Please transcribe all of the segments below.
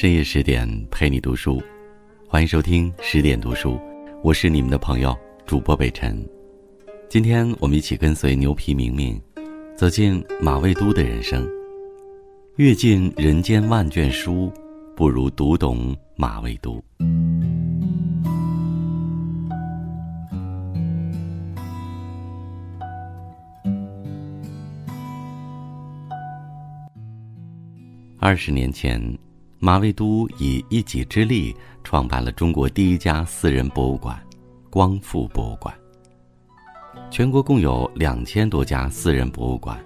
深夜十点陪你读书，欢迎收听十点读书，我是你们的朋友主播北辰。今天我们一起跟随牛皮明明，走进马未都的人生。阅尽人间万卷书，不如读懂马未都。二十年前。马未都以一己之力创办了中国第一家私人博物馆——光复博物馆。全国共有两千多家私人博物馆，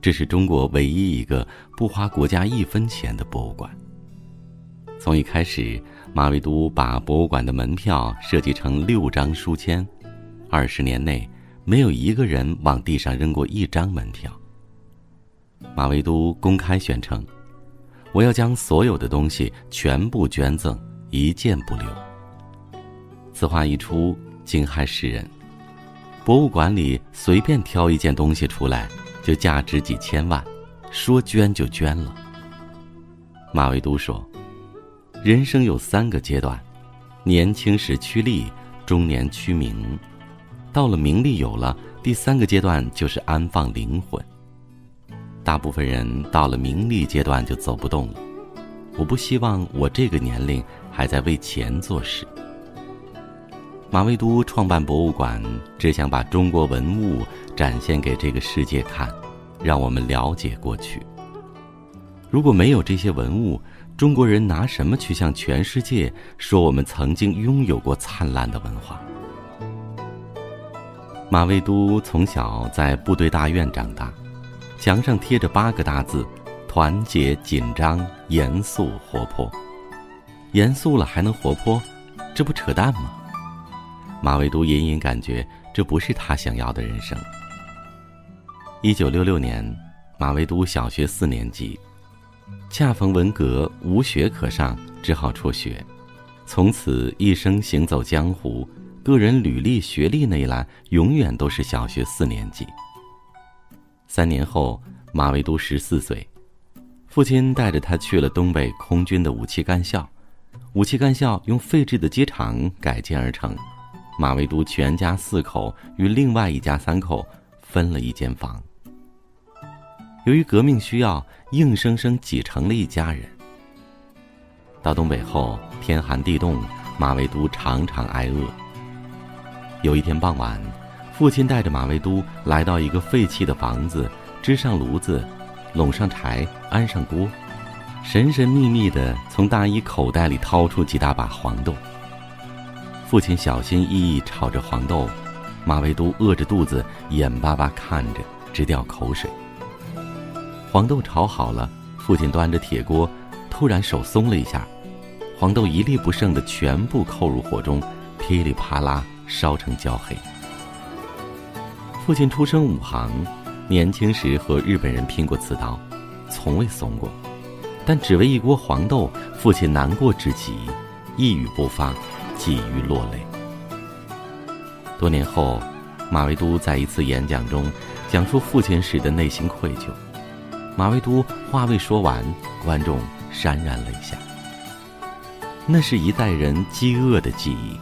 这是中国唯一一个不花国家一分钱的博物馆。从一开始，马未都把博物馆的门票设计成六张书签，二十年内没有一个人往地上扔过一张门票。马未都公开宣称。我要将所有的东西全部捐赠，一件不留。此话一出，惊骇世人。博物馆里随便挑一件东西出来，就价值几千万，说捐就捐了。马未都说：“人生有三个阶段，年轻时趋利，中年趋名，到了名利有了，第三个阶段就是安放灵魂。”大部分人到了名利阶段就走不动了，我不希望我这个年龄还在为钱做事。马未都创办博物馆，只想把中国文物展现给这个世界看，让我们了解过去。如果没有这些文物，中国人拿什么去向全世界说我们曾经拥有过灿烂的文化？马未都从小在部队大院长大。墙上贴着八个大字：团结、紧张、严肃、活泼。严肃了还能活泼，这不扯淡吗？马未都隐隐感觉这不是他想要的人生。一九六六年，马未都小学四年级，恰逢文革无学可上，只好辍学。从此一生行走江湖，个人履历、学历那一栏永远都是小学四年级。三年后，马未都十四岁，父亲带着他去了东北空军的武器干校。武器干校用废置的机场改建而成，马未都全家四口与另外一家三口分了一间房。由于革命需要，硬生生挤成了一家人。到东北后，天寒地冻，马未都常常挨饿。有一天傍晚。父亲带着马未都来到一个废弃的房子，支上炉子，拢上柴，安上锅，神神秘秘地从大衣口袋里掏出几大把黄豆。父亲小心翼翼炒着黄豆，马未都饿着肚子，眼巴巴看着，直掉口水。黄豆炒好了，父亲端着铁锅，突然手松了一下，黄豆一粒不剩的全部扣入火中，噼里啪啦烧成焦黑。父亲出身武行，年轻时和日本人拼过刺刀，从未怂过。但只为一锅黄豆，父亲难过至极，一语不发，几欲落泪。多年后，马未都在一次演讲中讲述父亲时的内心愧疚。马未都话未说完，观众潸然泪下。那是一代人饥饿的记忆，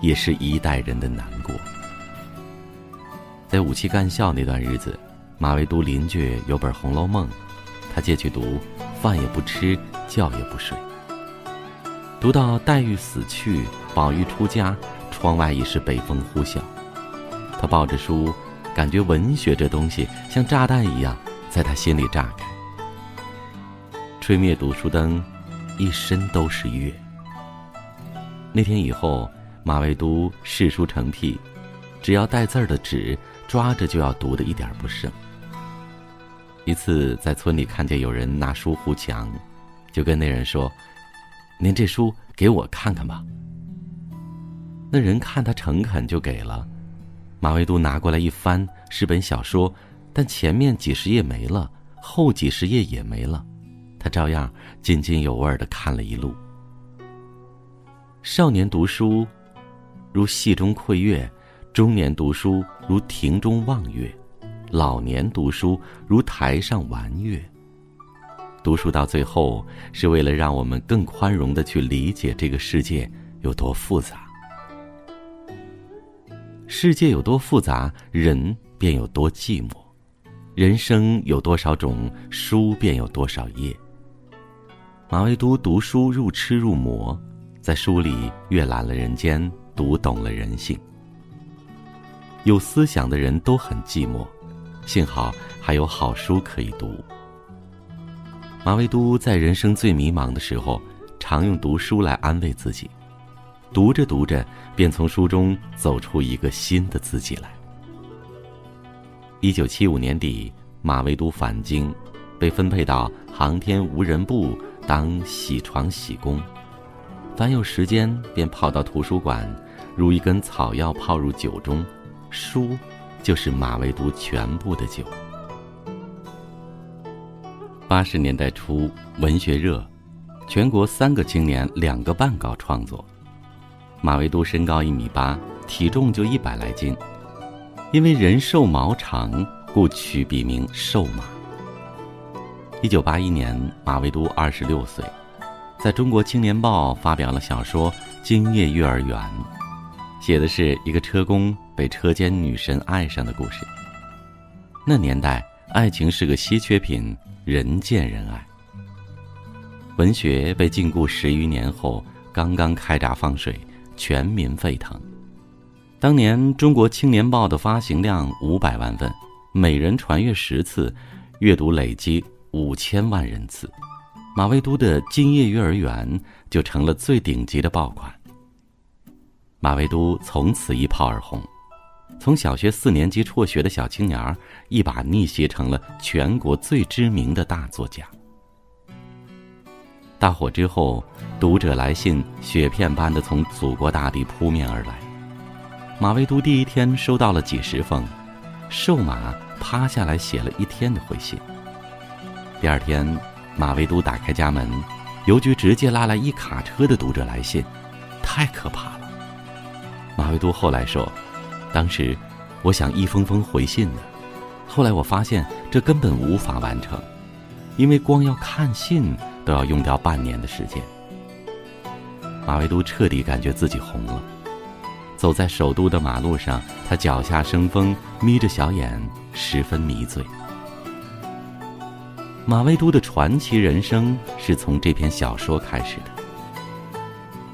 也是一代人的难过。在武器干校那段日子，马未都邻居有本《红楼梦》，他借去读，饭也不吃，觉也不睡。读到黛玉死去，宝玉出家，窗外已是北风呼啸。他抱着书，感觉文学这东西像炸弹一样，在他心里炸开。吹灭读书灯，一身都是月。那天以后，马未都视书成癖，只要带字儿的纸。抓着就要读的一点不剩。一次在村里看见有人拿书糊墙，就跟那人说：“您这书给我看看吧。”那人看他诚恳，就给了。马未都拿过来一翻，是本小说，但前面几十页没了，后几十页也没了，他照样津津有味的看了一路。少年读书，如戏中窥月。中年读书如庭中望月，老年读书如台上玩月。读书到最后是为了让我们更宽容的去理解这个世界有多复杂。世界有多复杂，人便有多寂寞；人生有多少种，书便有多少页。马未都读书入痴入魔，在书里阅览了人间，读懂了人性。有思想的人都很寂寞，幸好还有好书可以读。马未都在人生最迷茫的时候，常用读书来安慰自己。读着读着，便从书中走出一个新的自己来。一九七五年底，马未都返京，被分配到航天无人部当洗床洗工。凡有时间，便跑到图书馆，如一根草药泡入酒中，书就是马未都全部的酒。八十年代初，文学热，全国三个青年两个半搞创作。马未都身高一米八，体重就一百来斤，因为人瘦毛长，故取笔名瘦马。一九八一年，马未都二十六岁，在中国青年报发表了小说《今夜幼儿园》，写的是一个车工被车间女神爱上的故事。那年代，爱情是个稀缺品。人见人爱。文学被禁锢十余年后，刚刚开闸放水，全民沸腾。当年《中国青年报》的发行量五百万份，每人传阅十次，阅读累积五千万人次。马未都的《今夜幼儿园》就成了最顶级的爆款。马未都从此一炮而红。从小学四年级辍学的小青年儿，一把逆袭成了全国最知名的大作家。大火之后，读者来信雪片般的从祖国大地扑面而来。马未都第一天收到了几十封，瘦马趴下来写了一天的回信。第二天，马未都打开家门，邮局直接拉来一卡车的读者来信，太可怕了。马未都后来说。当时，我想一封封回信呢，后来我发现这根本无法完成，因为光要看信都要用掉半年的时间。马未都彻底感觉自己红了，走在首都的马路上，他脚下生风，眯着小眼，十分迷醉。马未都的传奇人生是从这篇小说开始的。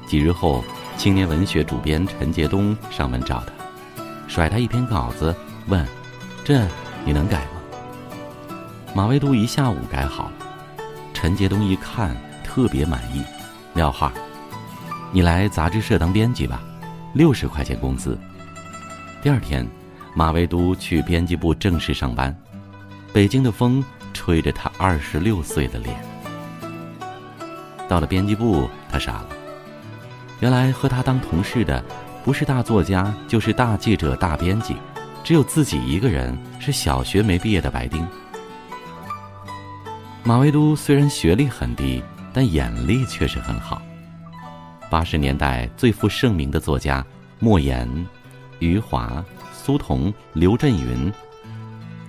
几日后，青年文学主编陈杰东上门找他。甩他一篇稿子，问：“这你能改吗？”马未都一下午改好了。陈杰东一看，特别满意，撂话：“你来杂志社当编辑吧，六十块钱工资。”第二天，马未都去编辑部正式上班。北京的风吹着他二十六岁的脸。到了编辑部，他傻了，原来和他当同事的。不是大作家，就是大记者、大编辑，只有自己一个人是小学没毕业的白丁。马未都虽然学历很低，但眼力却是很好。八十年代最负盛名的作家莫言、余华、苏童、刘震云，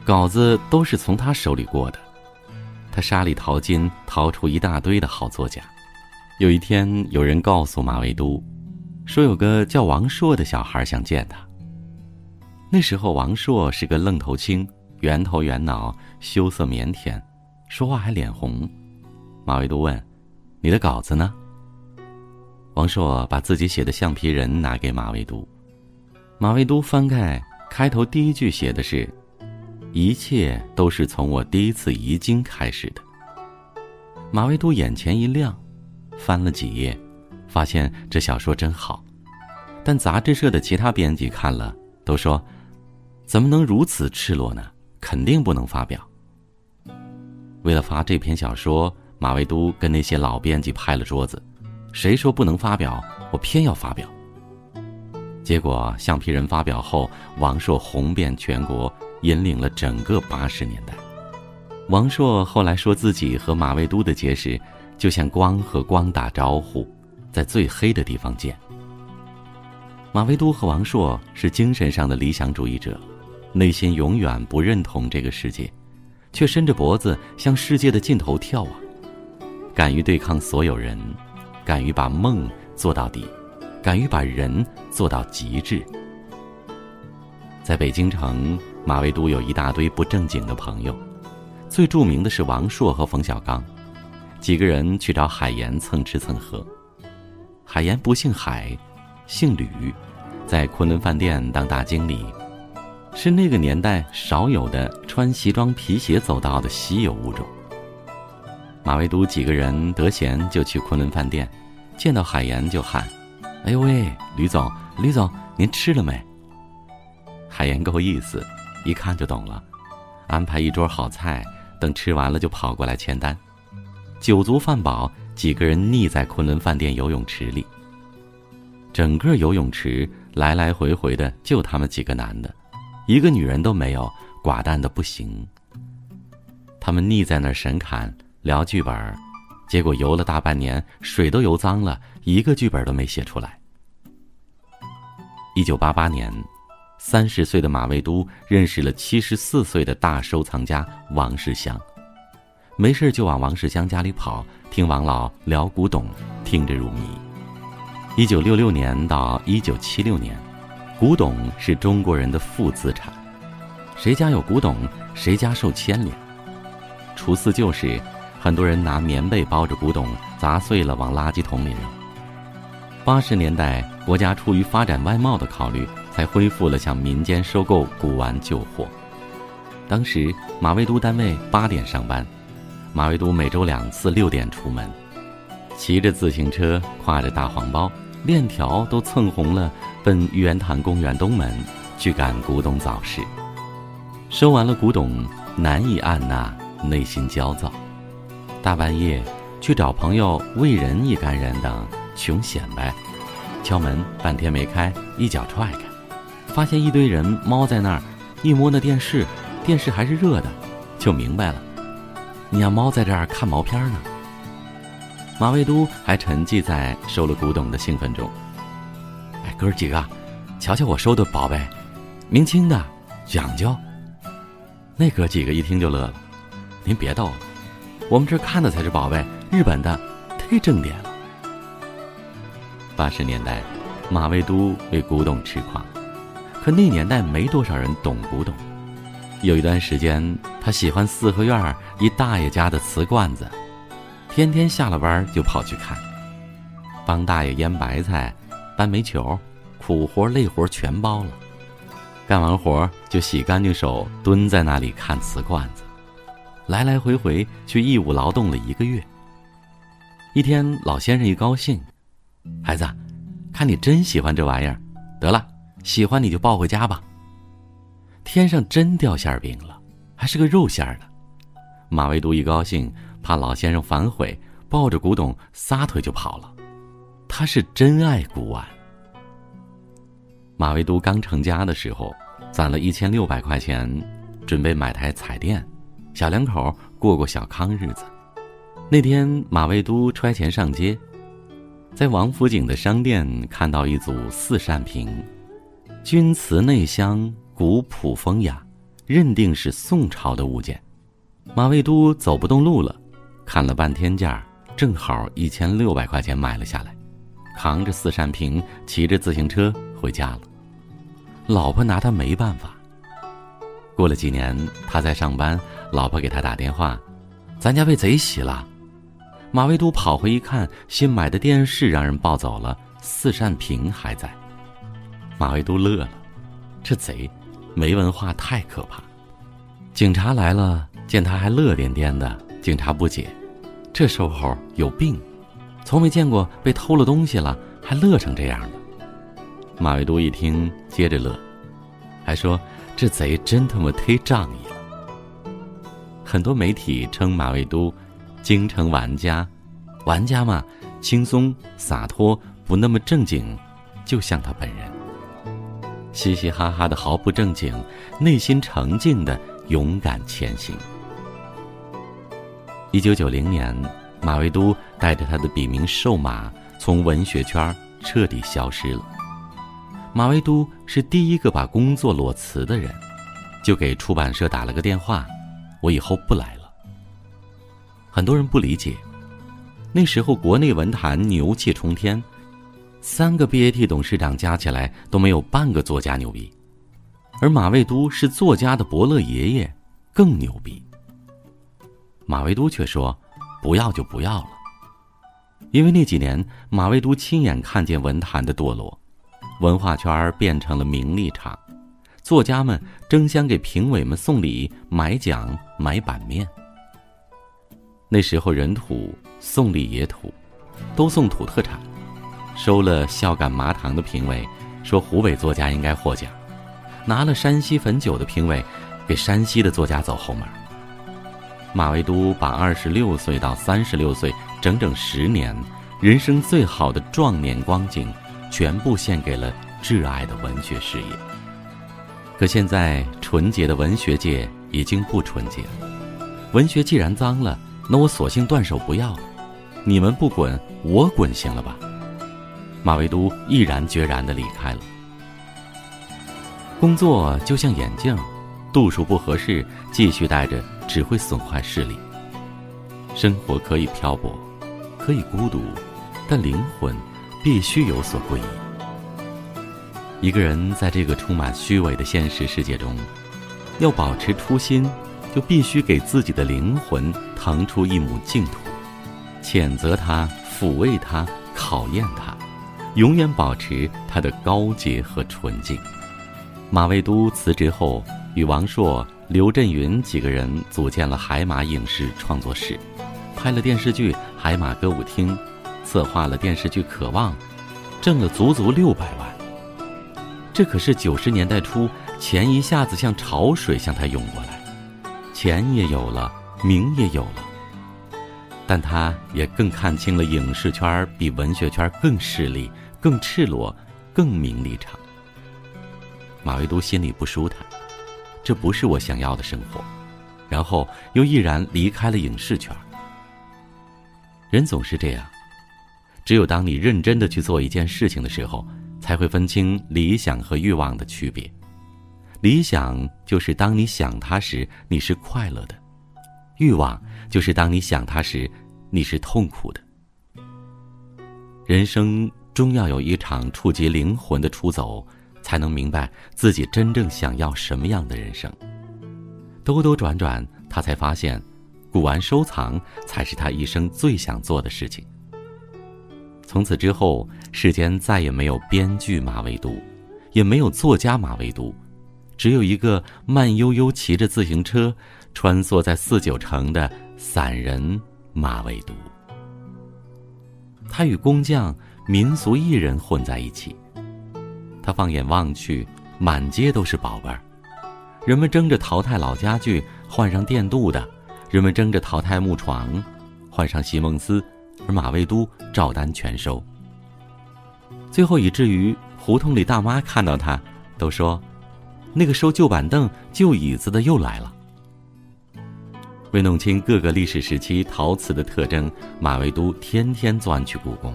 稿子都是从他手里过的。他沙里淘金，淘出一大堆的好作家。有一天，有人告诉马未都。说有个叫王朔的小孩想见他。那时候王朔是个愣头青，圆头圆脑，羞涩腼腆，说话还脸红。马未都问：“你的稿子呢？”王朔把自己写的橡皮人拿给马未都。马未都翻开，开头第一句写的是：“一切都是从我第一次遗精开始的。”马未都眼前一亮，翻了几页。发现这小说真好，但杂志社的其他编辑看了都说：“怎么能如此赤裸呢？肯定不能发表。”为了发这篇小说，马未都跟那些老编辑拍了桌子：“谁说不能发表，我偏要发表。”结果橡皮人发表后，王朔红遍全国，引领了整个八十年代。王朔后来说自己和马未都的结识，就像光和光打招呼。在最黑的地方见。马未都和王朔是精神上的理想主义者，内心永远不认同这个世界，却伸着脖子向世界的尽头眺望。敢于对抗所有人，敢于把梦做到底，敢于把人做到极致。在北京城，马未都有一大堆不正经的朋友，最著名的是王朔和冯小刚，几个人去找海岩蹭吃蹭喝。海岩不姓海，姓吕，在昆仑饭店当大经理，是那个年代少有的穿西装皮鞋走道的稀有物种。马未都几个人得闲就去昆仑饭店，见到海岩就喊：“哎呦喂，吕总，吕总，您吃了没？”海岩够意思，一看就懂了，安排一桌好菜，等吃完了就跑过来签单。酒足饭饱，几个人腻在昆仑饭店游泳池里。整个游泳池来来回回的就他们几个男的，一个女人都没有，寡淡的不行。他们腻在那儿神侃。聊剧本，结果游了大半年，水都游脏了，一个剧本都没写出来。一九八八年，三十岁的马未都认识了七十四岁的大收藏家王世襄，没事就往王世襄家里跑，听王老聊古董，听着入迷。一九六六年到一九七六年，古董是中国人的负资产，谁家有古董，谁家受牵连。除四旧时。很多人拿棉被包着古董，砸碎了往垃圾桶里扔。八十年代，国家出于发展外贸的考虑，才恢复了向民间收购古玩旧货。当时，马未都单位八点上班，马未都每周两次六点出门，骑着自行车，挎着大黄包，链条都蹭红了，奔玉渊潭公园东门去赶古董早市。收完了古董，难以按捺内心焦躁。大半夜去找朋友喂人一干人等穷显摆，敲门半天没开，一脚踹开，发现一堆人猫在那儿，一摸那电视，电视还是热的，就明白了，你家猫在这儿看毛片呢。马未都还沉寂在收了古董的兴奋中。哎，哥几个，瞧瞧我收的宝贝，明清的，讲究。那哥几个一听就乐了，您别逗了。我们这看的才是宝贝，日本的忒正点了。八十年代，马未都为古董痴狂，可那年代没多少人懂古董。有一段时间，他喜欢四合院一大爷家的瓷罐子，天天下了班就跑去看，帮大爷腌白菜、搬煤球，苦活累活全包了。干完活就洗干净手，蹲在那里看瓷罐子。来来回回去义务劳动了一个月。一天，老先生一高兴：“孩子，看你真喜欢这玩意儿，得了，喜欢你就抱回家吧。”天上真掉馅饼了，还是个肉馅的。马未都一高兴，怕老先生反悔，抱着古董撒腿就跑了。他是真爱古玩。马未都刚成家的时候，攒了一千六百块钱，准备买台彩电。小两口过过小康日子。那天，马未都揣钱上街，在王府井的商店看到一组四扇屏，钧瓷内镶，古朴风雅，认定是宋朝的物件。马未都走不动路了，看了半天价，正好一千六百块钱买了下来，扛着四扇屏，骑着自行车回家了。老婆拿他没办法。过了几年，他在上班。老婆给他打电话：“咱家被贼洗了。”马未都跑回一看，新买的电视让人抱走了，四扇屏还在。马未都乐了，这贼没文化太可怕。警察来了，见他还乐颠颠的，警察不解：“这瘦猴有病，从没见过被偷了东西了还乐成这样的。”马未都一听，接着乐，还说：“这贼真他妈忒仗义了。”很多媒体称马未都“京城玩家”，玩家嘛，轻松洒脱，不那么正经，就像他本人，嘻嘻哈哈的毫不正经，内心澄净的勇敢前行。一九九零年，马未都带着他的笔名“瘦马”从文学圈彻底消失了。马未都是第一个把工作裸辞的人，就给出版社打了个电话。我以后不来了。很多人不理解，那时候国内文坛牛气冲天，三个 BAT 董事长加起来都没有半个作家牛逼，而马未都是作家的伯乐爷爷，更牛逼。马未都却说：“不要就不要了。”因为那几年，马未都亲眼看见文坛的堕落，文化圈变成了名利场，作家们争相给评委们送礼、买奖、买版面。那时候人土，送礼也土，都送土特产。收了孝感麻糖的评委说湖北作家应该获奖，拿了山西汾酒的评委给山西的作家走后门。马未都把二十六岁到三十六岁整整十年人生最好的壮年光景，全部献给了挚爱的文学事业。可现在纯洁的文学界已经不纯洁了，文学既然脏了，那我索性断手不要了。你们不滚，我滚行了吧？马未都毅然决然地离开了。工作就像眼镜，度数不合适，继续戴着。只会损坏视力。生活可以漂泊，可以孤独，但灵魂必须有所归依。一个人在这个充满虚伪的现实世界中，要保持初心，就必须给自己的灵魂腾出一亩净土，谴责他，抚慰他，考验他，永远保持他的高洁和纯净。马未都辞职后，与王朔。刘震云几个人组建了海马影视创作室，拍了电视剧《海马歌舞厅》，策划了电视剧《渴望》，挣了足足六百万。这可是九十年代初，钱一下子像潮水向他涌过来，钱也有了，名也有了。但他也更看清了影视圈比文学圈更势利、更赤裸、更名利场。马未都心里不舒坦。这不是我想要的生活，然后又毅然离开了影视圈。人总是这样，只有当你认真的去做一件事情的时候，才会分清理想和欲望的区别。理想就是当你想它时，你是快乐的；欲望就是当你想它时，你是痛苦的。人生终要有一场触及灵魂的出走。才能明白自己真正想要什么样的人生。兜兜转转，他才发现，古玩收藏才是他一生最想做的事情。从此之后，世间再也没有编剧马未都，也没有作家马未都，只有一个慢悠悠骑着自行车穿梭在四九城的散人马未都。他与工匠、民俗艺人混在一起。他放眼望去，满街都是宝贝儿，人们争着淘汰老家具，换上电镀的；人们争着淘汰木床，换上席梦思，而马未都照单全收。最后以至于胡同里大妈看到他，都说：“那个收旧板凳、旧椅子的又来了。”为弄清各个历史时期陶瓷的特征，马未都天天钻去故宫。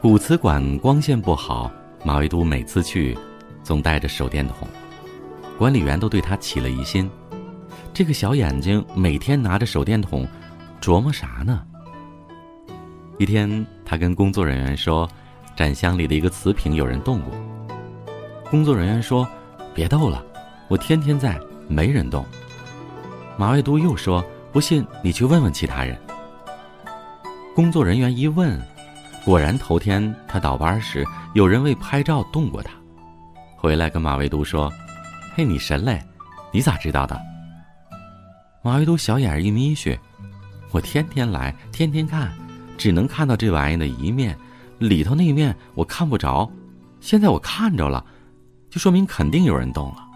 古瓷馆光线不好。马未都每次去，总带着手电筒，管理员都对他起了疑心。这个小眼睛每天拿着手电筒，琢磨啥呢？一天，他跟工作人员说，展箱里的一个瓷瓶有人动过。工作人员说：“别逗了，我天天在，没人动。”马未都又说：“不信你去问问其他人。”工作人员一问。果然，头天他倒班时，有人为拍照动过他。回来跟马未都说：“嘿，你神嘞，你咋知道的？”马未都小眼一眯去：“我天天来，天天看，只能看到这玩意的一面，里头那面我看不着。现在我看着了，就说明肯定有人动了。”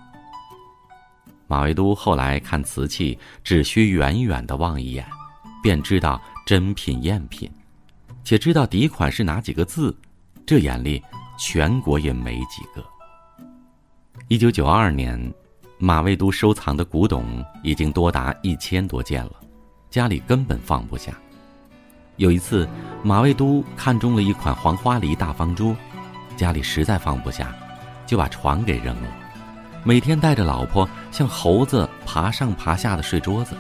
马未都后来看瓷器，只需远远的望一眼，便知道真品赝品。且知道底款是哪几个字，这眼力全国也没几个。一九九二年，马未都收藏的古董已经多达一千多件了，家里根本放不下。有一次，马未都看中了一款黄花梨大方桌，家里实在放不下，就把床给扔了，每天带着老婆像猴子爬上爬下的睡桌子。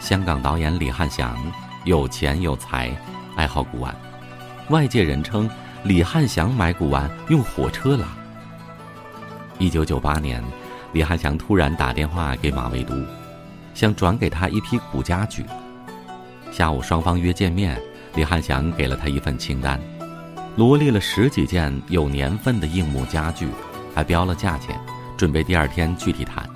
香港导演李汉祥。有钱有才，爱好古玩。外界人称李汉祥买古玩用火车拉。一九九八年，李汉祥突然打电话给马未都，想转给他一批古家具。下午双方约见面，李汉祥给了他一份清单，罗列了十几件有年份的硬木家具，还标了价钱，准备第二天具体谈。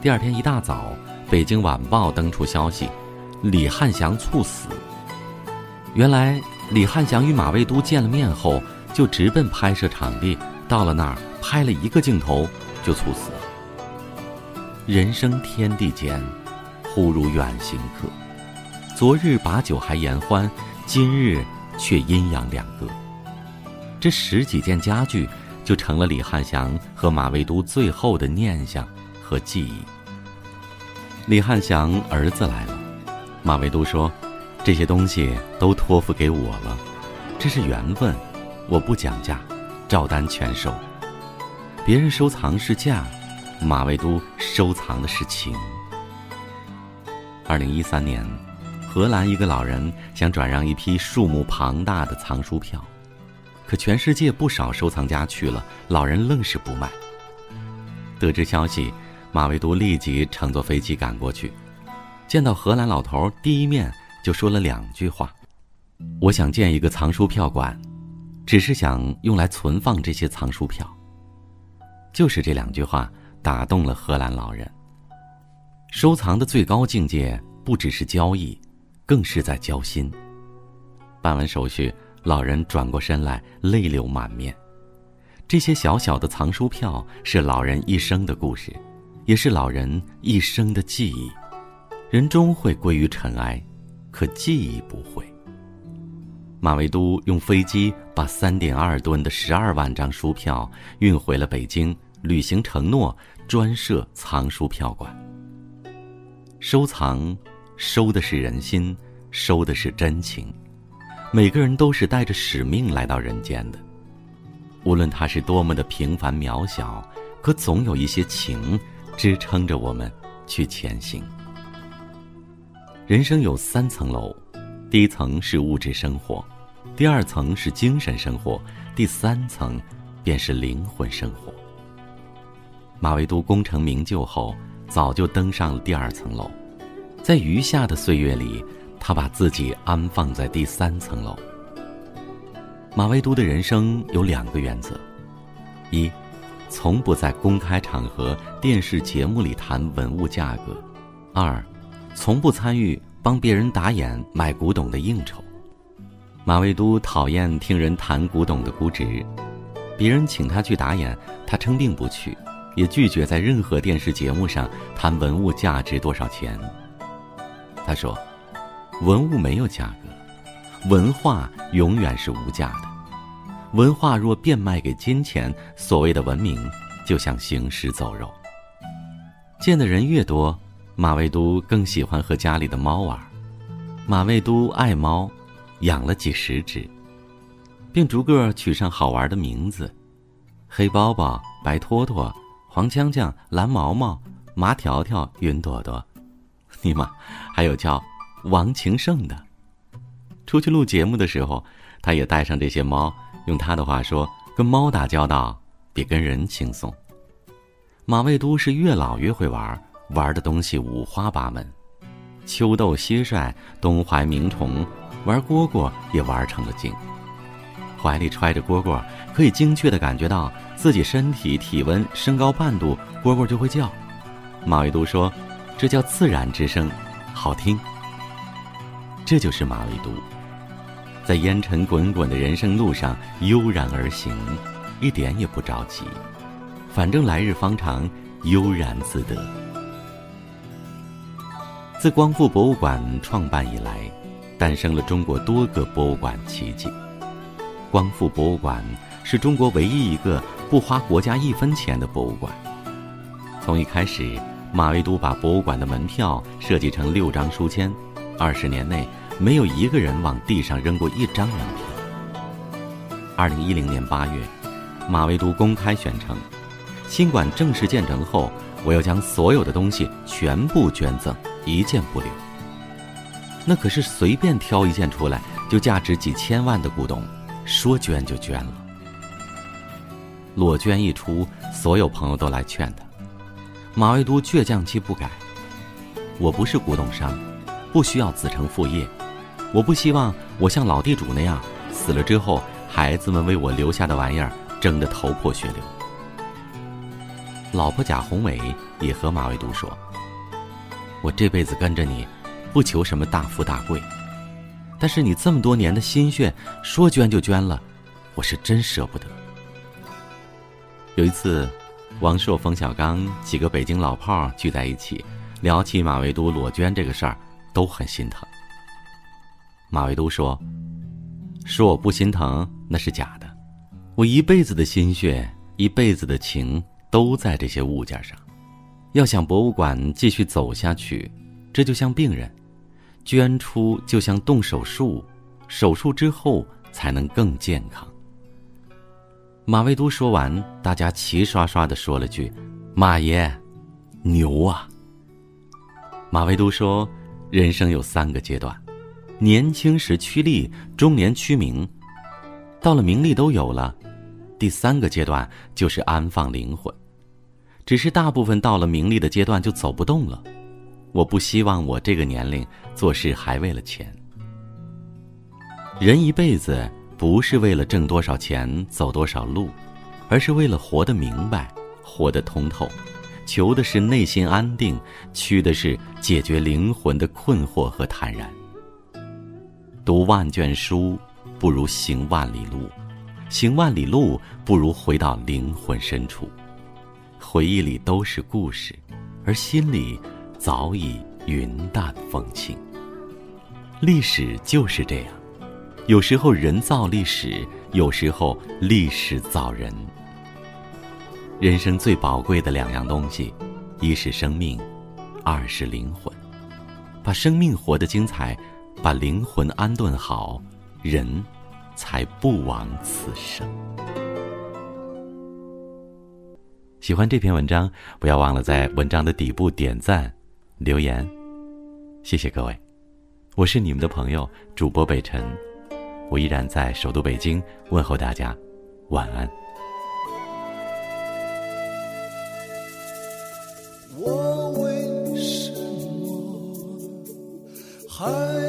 第二天一大早，《北京晚报》登出消息，李汉祥猝死。原来，李汉祥与马未都见了面后，就直奔拍摄场地，到了那儿拍了一个镜头，就猝死了。人生天地间，忽如远行客。昨日把酒还言欢，今日却阴阳两隔。这十几件家具就成了李汉祥和马未都最后的念想和记忆。李汉祥儿子来了，马未都说：“这些东西都托付给我了，这是缘分，我不讲价，照单全收。别人收藏是价，马未都收藏的是情。”二零一三年。荷兰一个老人想转让一批数目庞大的藏书票，可全世界不少收藏家去了，老人愣是不卖。得知消息，马未都立即乘坐飞机赶过去，见到荷兰老头，第一面就说了两句话：“我想建一个藏书票馆，只是想用来存放这些藏书票。”就是这两句话打动了荷兰老人。收藏的最高境界不只是交易。更是在交心。办完手续，老人转过身来，泪流满面。这些小小的藏书票是老人一生的故事，也是老人一生的记忆。人终会归于尘埃，可记忆不会。马未都用飞机把三点二吨的十二万张书票运回了北京，履行承诺，专设藏书票馆。收藏。收的是人心，收的是真情。每个人都是带着使命来到人间的，无论他是多么的平凡渺小，可总有一些情支撑着我们去前行。人生有三层楼，第一层是物质生活，第二层是精神生活，第三层便是灵魂生活。马未都功成名就后，早就登上了第二层楼。在余下的岁月里，他把自己安放在第三层楼。马未都的人生有两个原则：一，从不在公开场合、电视节目里谈文物价格；二，从不参与帮别人打眼买古董的应酬。马未都讨厌听人谈古董的估值，别人请他去打眼，他称病不去，也拒绝在任何电视节目上谈文物价值多少钱。他说：“文物没有价格，文化永远是无价的。文化若变卖给金钱，所谓的文明就像行尸走肉。见的人越多，马未都更喜欢和家里的猫玩。马未都爱猫，养了几十只，并逐个取上好玩的名字：黑包包、白托托、黄锵锵、蓝毛毛、麻条条、云朵朵。”尼玛，还有叫王情圣的。出去录节目的时候，他也带上这些猫。用他的话说，跟猫打交道比跟人轻松。马未都是越老越会玩，玩的东西五花八门：秋豆、蟋蟀、东怀鸣虫，玩蝈蝈也玩成了精。怀里揣着蝈蝈，可以精确的感觉到自己身体体温升高半度，蝈蝈就会叫。马未都说。这叫自然之声，好听。这就是马未都，在烟尘滚滚的人生路上悠然而行，一点也不着急，反正来日方长，悠然自得。自光复博物馆创办以来，诞生了中国多个博物馆奇迹。光复博物馆是中国唯一一个不花国家一分钱的博物馆，从一开始。马未都把博物馆的门票设计成六张书签，二十年内没有一个人往地上扔过一张门票。二零一零年八月，马未都公开宣称，新馆正式建成后，我要将所有的东西全部捐赠，一件不留。那可是随便挑一件出来就价值几千万的古董，说捐就捐了。裸捐一出，所有朋友都来劝他，马未都倔强气不改。我不是古董商，不需要子承父业，我不希望我像老地主那样死了之后，孩子们为我留下的玩意儿争得头破血流。老婆贾宏伟也和马未都说：“我这辈子跟着你。”不求什么大富大贵，但是你这么多年的心血，说捐就捐了，我是真舍不得。有一次，王朔、冯小刚几个北京老炮儿聚在一起，聊起马未都裸捐这个事儿，都很心疼。马未都说：“说我不心疼那是假的，我一辈子的心血，一辈子的情都在这些物件上。要想博物馆继续走下去，这就像病人。”捐出就像动手术，手术之后才能更健康。马未都说完，大家齐刷刷的说了句：“马爷，牛啊！”马未都说：“人生有三个阶段，年轻时趋利，中年趋名，到了名利都有了，第三个阶段就是安放灵魂。只是大部分到了名利的阶段就走不动了。”我不希望我这个年龄做事还为了钱。人一辈子不是为了挣多少钱、走多少路，而是为了活得明白、活得通透，求的是内心安定，趋的是解决灵魂的困惑和坦然。读万卷书不如行万里路，行万里路不如回到灵魂深处。回忆里都是故事，而心里。早已云淡风轻。历史就是这样，有时候人造历史，有时候历史造人。人生最宝贵的两样东西，一是生命，二是灵魂。把生命活得精彩，把灵魂安顿好，人才不枉此生。喜欢这篇文章，不要忘了在文章的底部点赞。留言，谢谢各位，我是你们的朋友主播北辰，我依然在首都北京问候大家，晚安。还